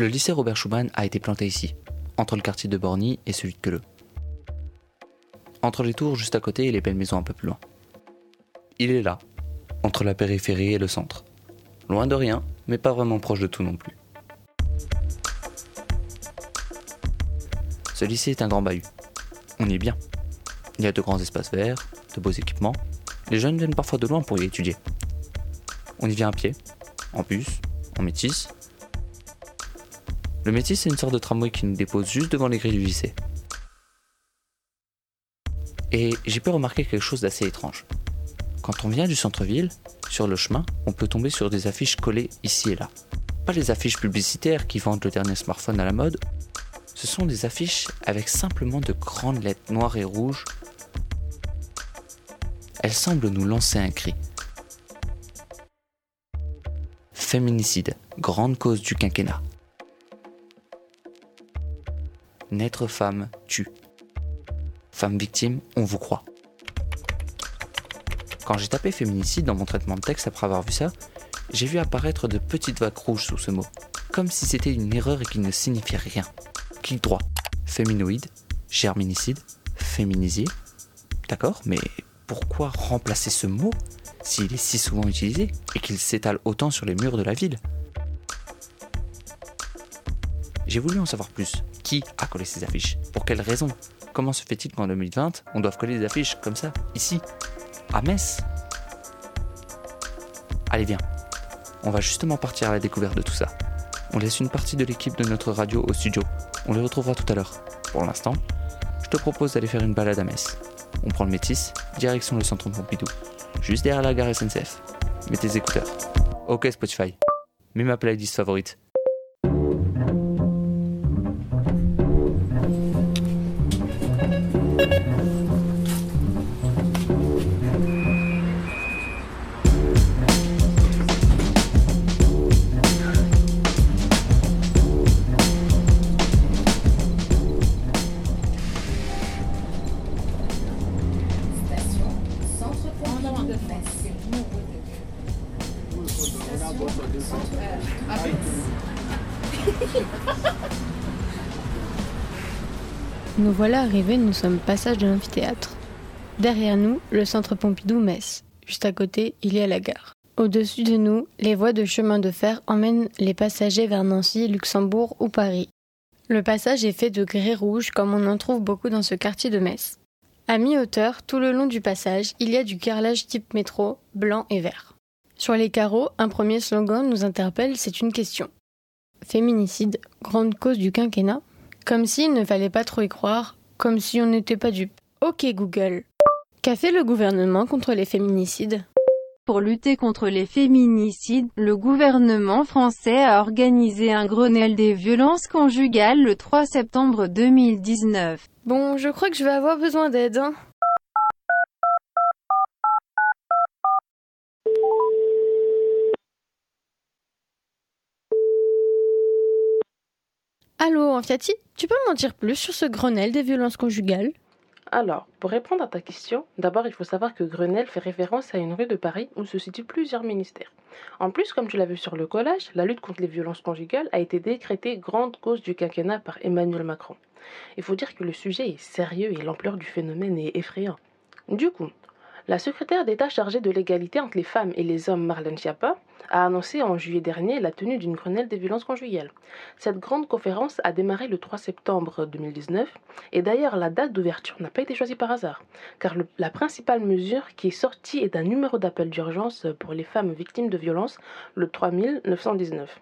Le lycée Robert Schumann a été planté ici, entre le quartier de Borny et celui de Queuleux. Entre les tours juste à côté et les belles maisons un peu plus loin. Il est là, entre la périphérie et le centre. Loin de rien, mais pas vraiment proche de tout non plus. Ce lycée est un grand bahut. On y est bien. Il y a de grands espaces verts, de beaux équipements. Les jeunes viennent parfois de loin pour y étudier. On y vient à pied, en bus, en métis. Le métis, c'est une sorte de tramway qui nous dépose juste devant les grilles du lycée. Et j'ai pu remarquer quelque chose d'assez étrange. Quand on vient du centre-ville, sur le chemin, on peut tomber sur des affiches collées ici et là. Pas les affiches publicitaires qui vendent le dernier smartphone à la mode, ce sont des affiches avec simplement de grandes lettres noires et rouges. Elles semblent nous lancer un cri. Féminicide, grande cause du quinquennat. Naître femme tue. Femme victime, on vous croit. Quand j'ai tapé féminicide dans mon traitement de texte après avoir vu ça, j'ai vu apparaître de petites vagues rouges sous ce mot, comme si c'était une erreur et qu'il ne signifiait rien. Clic droit, féminoïde, germinicide, féminisier. D'accord, mais pourquoi remplacer ce mot s'il est si souvent utilisé et qu'il s'étale autant sur les murs de la ville? J'ai voulu en savoir plus. Qui a collé ces affiches Pour quelles raisons Comment se fait-il qu'en 2020, on doive coller des affiches comme ça, ici, à Metz? Allez, viens. On va justement partir à la découverte de tout ça. On laisse une partie de l'équipe de notre radio au studio. On les retrouvera tout à l'heure. Pour l'instant, je te propose d'aller faire une balade à Metz. On prend le métis, direction le centre Pompidou, juste derrière la gare SNCF. Mets tes écouteurs. Ok Spotify, mets ma playlist favorite. Voilà arrivés, nous sommes passage de l'amphithéâtre. Derrière nous, le centre Pompidou-Metz. Juste à côté, il y a la gare. Au-dessus de nous, les voies de chemin de fer emmènent les passagers vers Nancy, Luxembourg ou Paris. Le passage est fait de grès rouge comme on en trouve beaucoup dans ce quartier de Metz. À mi-hauteur, tout le long du passage, il y a du carrelage type métro, blanc et vert. Sur les carreaux, un premier slogan nous interpelle, c'est une question. Féminicide, grande cause du quinquennat Comme s'il ne fallait pas trop y croire, comme si on n'était pas dupe. Ok Google. Qu'a fait le gouvernement contre les féminicides? Pour lutter contre les féminicides, le gouvernement français a organisé un Grenelle des violences conjugales le 3 septembre 2019. Bon, je crois que je vais avoir besoin d'aide. Hein. Allô, Anfiati, tu peux m'en dire plus sur ce Grenelle des violences conjugales Alors, pour répondre à ta question, d'abord il faut savoir que Grenelle fait référence à une rue de Paris où se situent plusieurs ministères. En plus, comme tu l'as vu sur le collage, la lutte contre les violences conjugales a été décrétée grande cause du quinquennat par Emmanuel Macron. Il faut dire que le sujet est sérieux et l'ampleur du phénomène est effrayant. Du coup, la secrétaire d'État chargée de l'égalité entre les femmes et les hommes, Marlène Schiappa, a annoncé en juillet dernier la tenue d'une Grenelle des violences conjugales. Cette grande conférence a démarré le 3 septembre 2019 et d'ailleurs la date d'ouverture n'a pas été choisie par hasard, car la principale mesure qui est sortie est un numéro d'appel d'urgence pour les femmes victimes de violences, le 3919.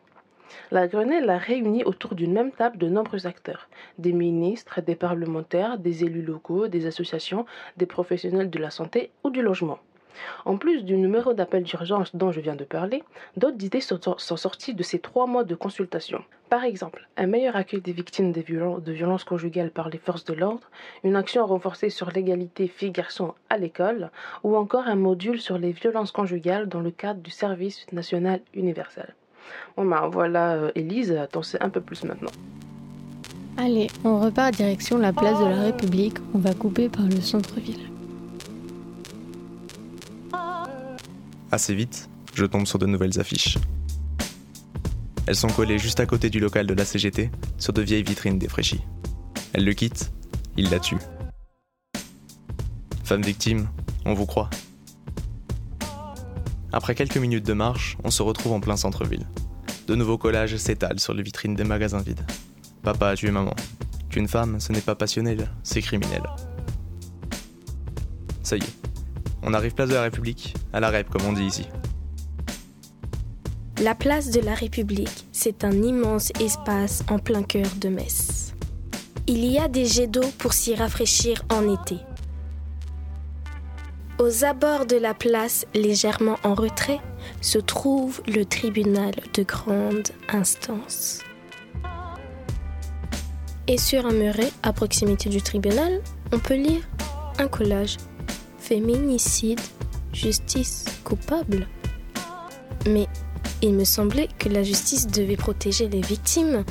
La Grenelle a réuni autour d'une même table de nombreux acteurs, des ministres, des parlementaires, des élus locaux, des associations, des professionnels de la santé ou du logement. En plus du numéro d'appel d'urgence dont je viens de parler, d'autres idées sont, sorties de ces trois mois de consultation. Par exemple, un meilleur accueil des victimes de violences conjugales par les forces de l'ordre, une action renforcée sur l'égalité filles-garçons à l'école, ou encore un module sur les violences conjugales dans le cadre du service national universel. Bon ben voilà, euh, Élise, t'en sais un peu plus maintenant. Allez, on repart direction la place de la République, on va couper par le centre-ville. Assez vite, je tombe sur de nouvelles affiches. Elles sont collées juste à côté du local de la CGT, sur de vieilles vitrines défraîchies. Elle le quitte, il la tue. Femme victime, on vous croit. Après quelques minutes de marche, on se retrouve en plein centre-ville. De nouveaux collages s'étalent sur les vitrines des magasins vides. Papa a tué maman. Qu'une femme, ce n'est pas passionnel, c'est criminel. Ça y est, on arrive place de la République, à la REP comme on dit ici. La place de la République, c'est un immense espace en plein cœur de Metz. Il y a des jets d'eau pour s'y rafraîchir en été. Aux abords de la place, légèrement en retrait, se trouve le tribunal de grande instance. Et sur un muret, à proximité du tribunal, on peut lire un collage Féminicide, justice coupable. Mais il me semblait que la justice devait protéger les victimes.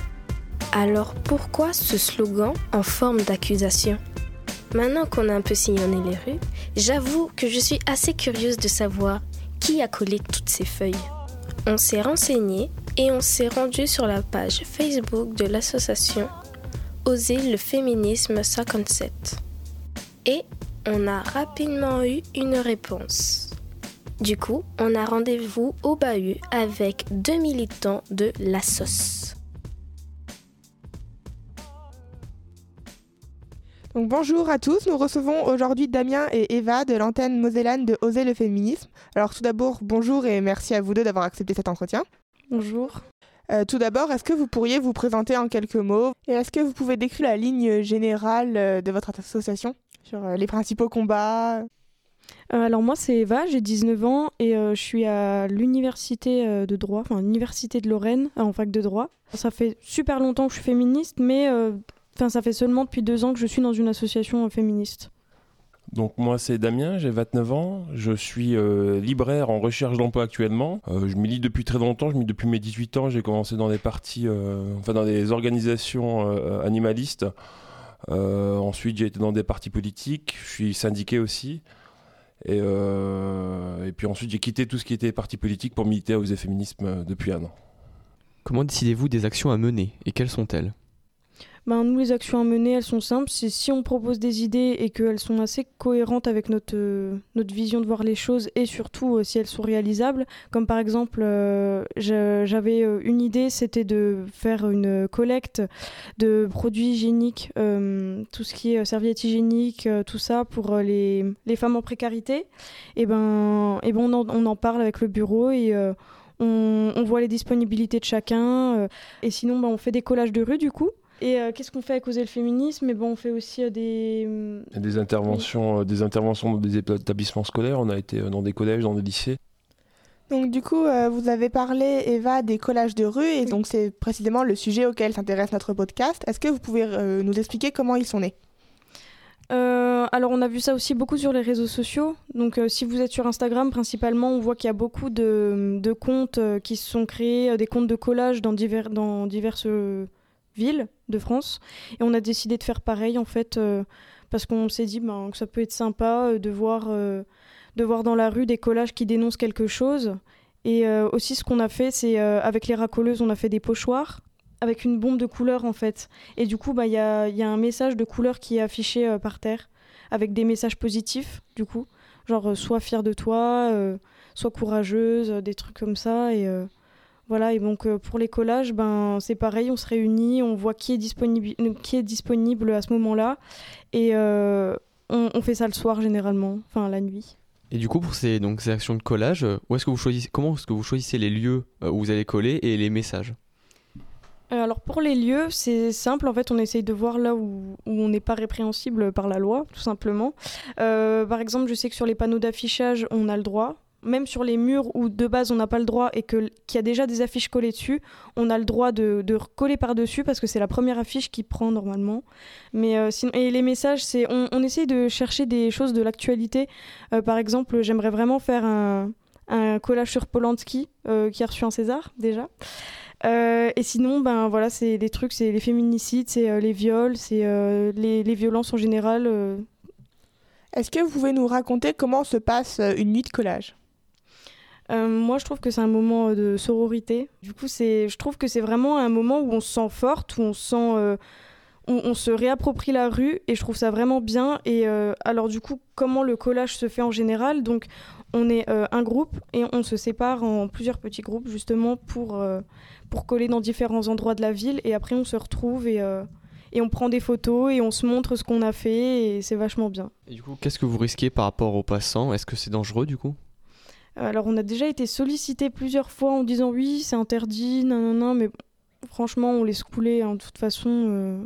Alors pourquoi ce slogan en forme d'accusation? Maintenant qu'on a un peu sillonné les rues, j'avoue que je suis assez curieuse de savoir qui a collé toutes ces feuilles. On s'est renseigné et on s'est rendu sur la page Facebook de l'association Oser le féminisme 57. Et on a rapidement eu une réponse. Du coup, on a rendez-vous au bahut avec deux militants de la sauce. Donc bonjour à tous, nous recevons aujourd'hui Damien et Eva de l'antenne mosellane de Oser le féminisme. Alors tout d'abord, bonjour et merci à vous deux d'avoir accepté cet entretien. Bonjour. Euh, tout d'abord, est-ce que vous pourriez vous présenter en quelques mots et est-ce que vous pouvez décrire la ligne générale euh, de votre association sur euh, les principaux combats? Alors moi c'est Eva, j'ai 19 ans et je suis à l'université de droit, enfin l'université de Lorraine en fac de droit. Ça fait super longtemps que je suis féministe, mais Enfin, ça fait seulement depuis deux ans que je suis dans une association féministe. Donc moi c'est Damien, j'ai 29 ans, je suis euh, libraire en recherche d'emploi actuellement. Euh, je milite depuis très longtemps, je milite depuis mes 18 ans, j'ai commencé dans des partis, euh, enfin dans des organisations animalistes. ensuite j'ai été dans des partis politiques, je suis syndiqué aussi. Et, et puis ensuite j'ai quitté tout ce qui était parti politique pour militer aux féminisme depuis un an. Comment décidez-vous des actions à mener et quelles sont-elles? Ben, nous, les actions à mener, elles sont simples. Si on propose des idées et qu'elles sont assez cohérentes avec notre, euh, notre vision de voir les choses et surtout euh, si elles sont réalisables. Comme par exemple, euh, j'avais une idée, c'était de faire une collecte de produits hygiéniques, tout ce qui est serviettes hygiéniques, tout ça pour les, les, femmes en précarité. Et ben, et ben on, en, parle avec le bureau et on, on, voit les disponibilités de chacun. et sinon, ben, on fait des collages de rue du coup. Et euh, qu'est-ce qu'on fait à causer le féminisme? Mais bon, on fait aussi euh, des hum, des interventions, euh, des interventions dans des établissements scolaires. On a été dans des collèges, dans des lycées. Donc du coup, vous avez parlé, Eva, des collages de rue, et donc c'est précisément le sujet auquel s'intéresse notre podcast. Est-ce que vous pouvez nous expliquer comment ils sont nés? Alors on a vu ça aussi beaucoup sur les réseaux sociaux. Donc si vous êtes sur Instagram principalement, on voit qu'il y a beaucoup de, de comptes qui se sont créés, des comptes de collage dans, divers, dans diverses villes de France. Et on a décidé de faire pareil, en fait, euh, parce qu'on s'est dit ben, que ça peut être sympa euh, de, voir, euh, de voir dans la rue des collages qui dénoncent quelque chose. Et aussi, ce qu'on a fait, c'est avec les racoleuses, on a fait des pochoirs avec une bombe de couleur, en fait. Et du coup, bah, il y, a, y a un message de couleur qui est affiché par terre, avec des messages positifs, du coup. Genre, sois fière de toi, sois courageuse, des trucs comme ça. Et voilà, et donc euh, pour les collages, ben, c'est pareil, on se réunit, on voit qui est disponible, qui est disponible à ce moment-là, et euh, on, fait ça le soir généralement, enfin la nuit. Et du coup, pour ces, donc, ces actions de collage, où est-ce que vous choisissez, comment est-ce que vous choisissez les lieux euh, où vous allez coller et les messages? Alors pour les lieux, c'est simple, en fait on essaye de voir là où, où on n'est pas répréhensible par la loi, tout simplement. par exemple, je sais que sur les panneaux d'affichage, on a le droit, même sur les murs où de base on n'a pas le droit et qu'il y a déjà des affiches collées dessus, on a le droit de, de recoller par-dessus parce que c'est la première affiche qui prend normalement. Mais euh, et les messages, c'est on, on, essaye de chercher des choses de l'actualité. Euh, par exemple, j'aimerais vraiment faire un, collage sur Polanski euh, qui a reçu un César déjà. et sinon, ben voilà, c'est des trucs, c'est les féminicides, c'est les viols, c'est les, les, violences en général. Est-ce que vous pouvez nous raconter comment se passe une nuit de collage? Euh, moi, je trouve que c'est un moment de sororité. Du coup, c'est, je trouve que c'est vraiment un moment où on se sent forte, où on se sent, euh, on se réapproprie la rue, et je trouve ça vraiment bien. Et euh, alors, du coup, comment le collage se fait en général? Donc, on est un groupe et on se sépare en plusieurs petits groupes justement pour pour coller dans différents endroits de la ville, et après on se retrouve et et on prend des photos et on se montre ce qu'on a fait et c'est vachement bien. Et du coup, qu'est-ce que vous risquez par rapport aux passants? Est-ce que c'est dangereux du coup? Alors on a déjà été sollicité plusieurs fois en disant oui c'est interdit, non non non, mais franchement on laisse couler, hein. de toute façon euh,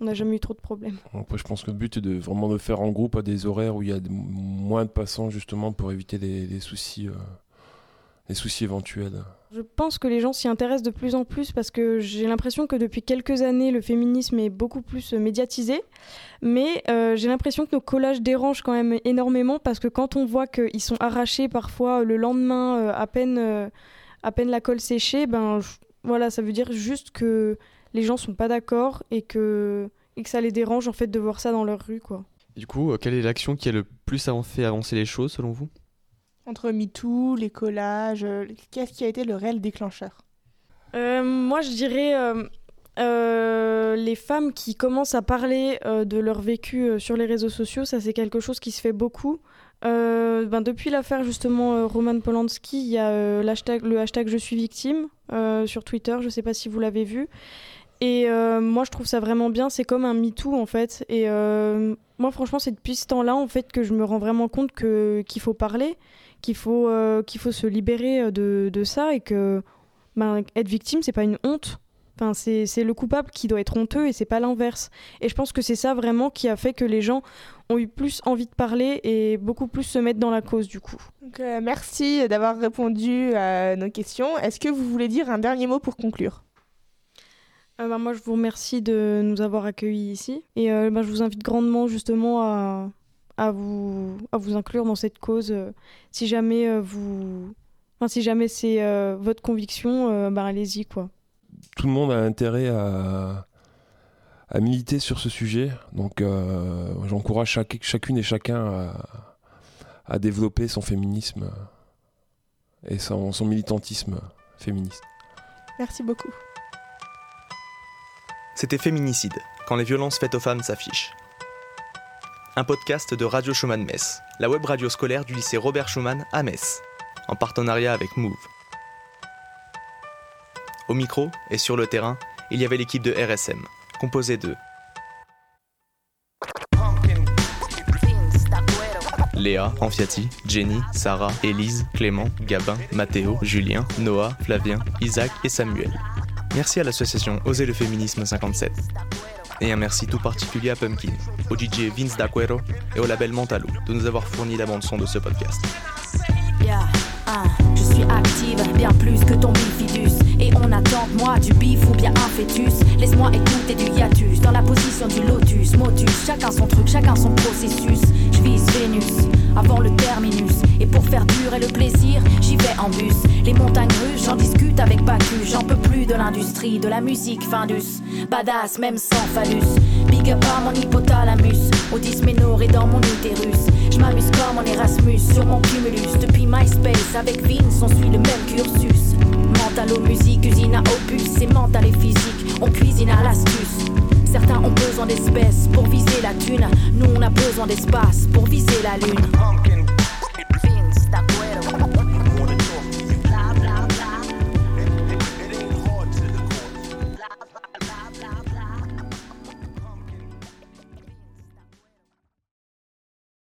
on n'a jamais eu trop de problèmes. Après je pense que le but est de vraiment de faire en groupe à des horaires où il y a moins de passants justement pour éviter des, soucis, euh, soucis éventuels. Je pense que les gens s'y intéressent de plus en plus parce que j'ai l'impression que depuis quelques années, le féminisme est beaucoup plus médiatisé. Mais euh, j'ai l'impression que nos collages dérangent quand même énormément parce que quand on voit qu'ils sont arrachés parfois le lendemain, euh, à, peine, euh, à peine la colle séchée, ben voilà, ça veut dire juste que les gens sont pas d'accord et que, et que ça les dérange en fait de voir ça dans leur rue. Quoi. Du coup, quelle est l'action qui a le plus fait avancer les choses selon vous? Entre MeToo, les collages, euh, qu'est-ce qui a été le réel déclencheur euh, Moi, je dirais euh, les femmes qui commencent à parler de leur vécu sur les réseaux sociaux. Ça, c'est quelque chose qui se fait beaucoup. Ben, depuis l'affaire justement Roman Polanski, il y a le hashtag Je suis victime sur Twitter. Je ne sais pas si vous l'avez vu. Et moi, je trouve ça vraiment bien. C'est comme un MeToo en fait. Et moi, franchement, c'est depuis ce temps-là en fait que je me rends vraiment compte que qu'il faut parler qu'il faut, euh, qu'il faut se libérer euh, de, de, ça et que ben, être victime, c'est pas une honte. Enfin, c'est le coupable qui doit être honteux et c'est pas l'inverse. Et je pense que c'est ça vraiment qui a fait que les gens ont eu plus envie de parler et beaucoup plus se mettre dans la cause du coup. Donc, euh, merci d'avoir répondu à nos questions. Est-ce que vous voulez dire un dernier mot pour conclure? Ben, Moi, je vous remercie de nous avoir accueillis ici et ben, je vous invite grandement justement à, à vous, à vous inclure dans cette cause. Euh, si jamais euh, vous, enfin, si jamais c'est euh, votre conviction, bah, allez-y quoi. Tout le monde a intérêt à, à militer sur ce sujet, donc j'encourage chaque, chacune et chacun à, à, développer son féminisme et son, son militantisme féministe. Merci beaucoup. C'était Féminicide, quand les violences faites aux femmes s'affichent un podcast de Radio Schumann Metz, la web radio scolaire du lycée Robert Schumann à Metz, en partenariat avec Move. Au micro et sur le terrain, il y avait l'équipe de RSM, composée de Léa, Anfiati, Jenny, Sarah, Élise, Clément, Gabin, Mathéo, Julien, Noah, Flavien, Isaac et Samuel. Merci à l'association Oser le féminisme 57 et un merci tout particulier à Pumpkin, au DJ Vince D'Aquero et au label Montalou de nous avoir fourni la bande-son de ce podcast. je suis active, bien plus que ton bifidus. Et on attend moi du bif ou bien un fœtus. Laisse-moi écouter du hiatus dans la position du lotus. Motus, chacun son truc, chacun son processus. Vénus avant le terminus. Et pour faire durer le plaisir, j'y vais en bus. Les montagnes russes, j'en discute avec Bacchus. J'en peux plus de l'industrie, de la musique, Findus. Badass, même sans phallus. Big up à mon hypothalamus. Au dysménoré dans mon utérus. Je m'amuse comme en Erasmus sur mon cumulus. Depuis MySpace, avec Vince, on suit le même cursus. Mental musique, usine à opus. C'est mental et physique, on cuisine à l'astuce. Certains ont besoin d'espèces pour viser la thune. Nous, on a besoin d'espace pour viser la lune.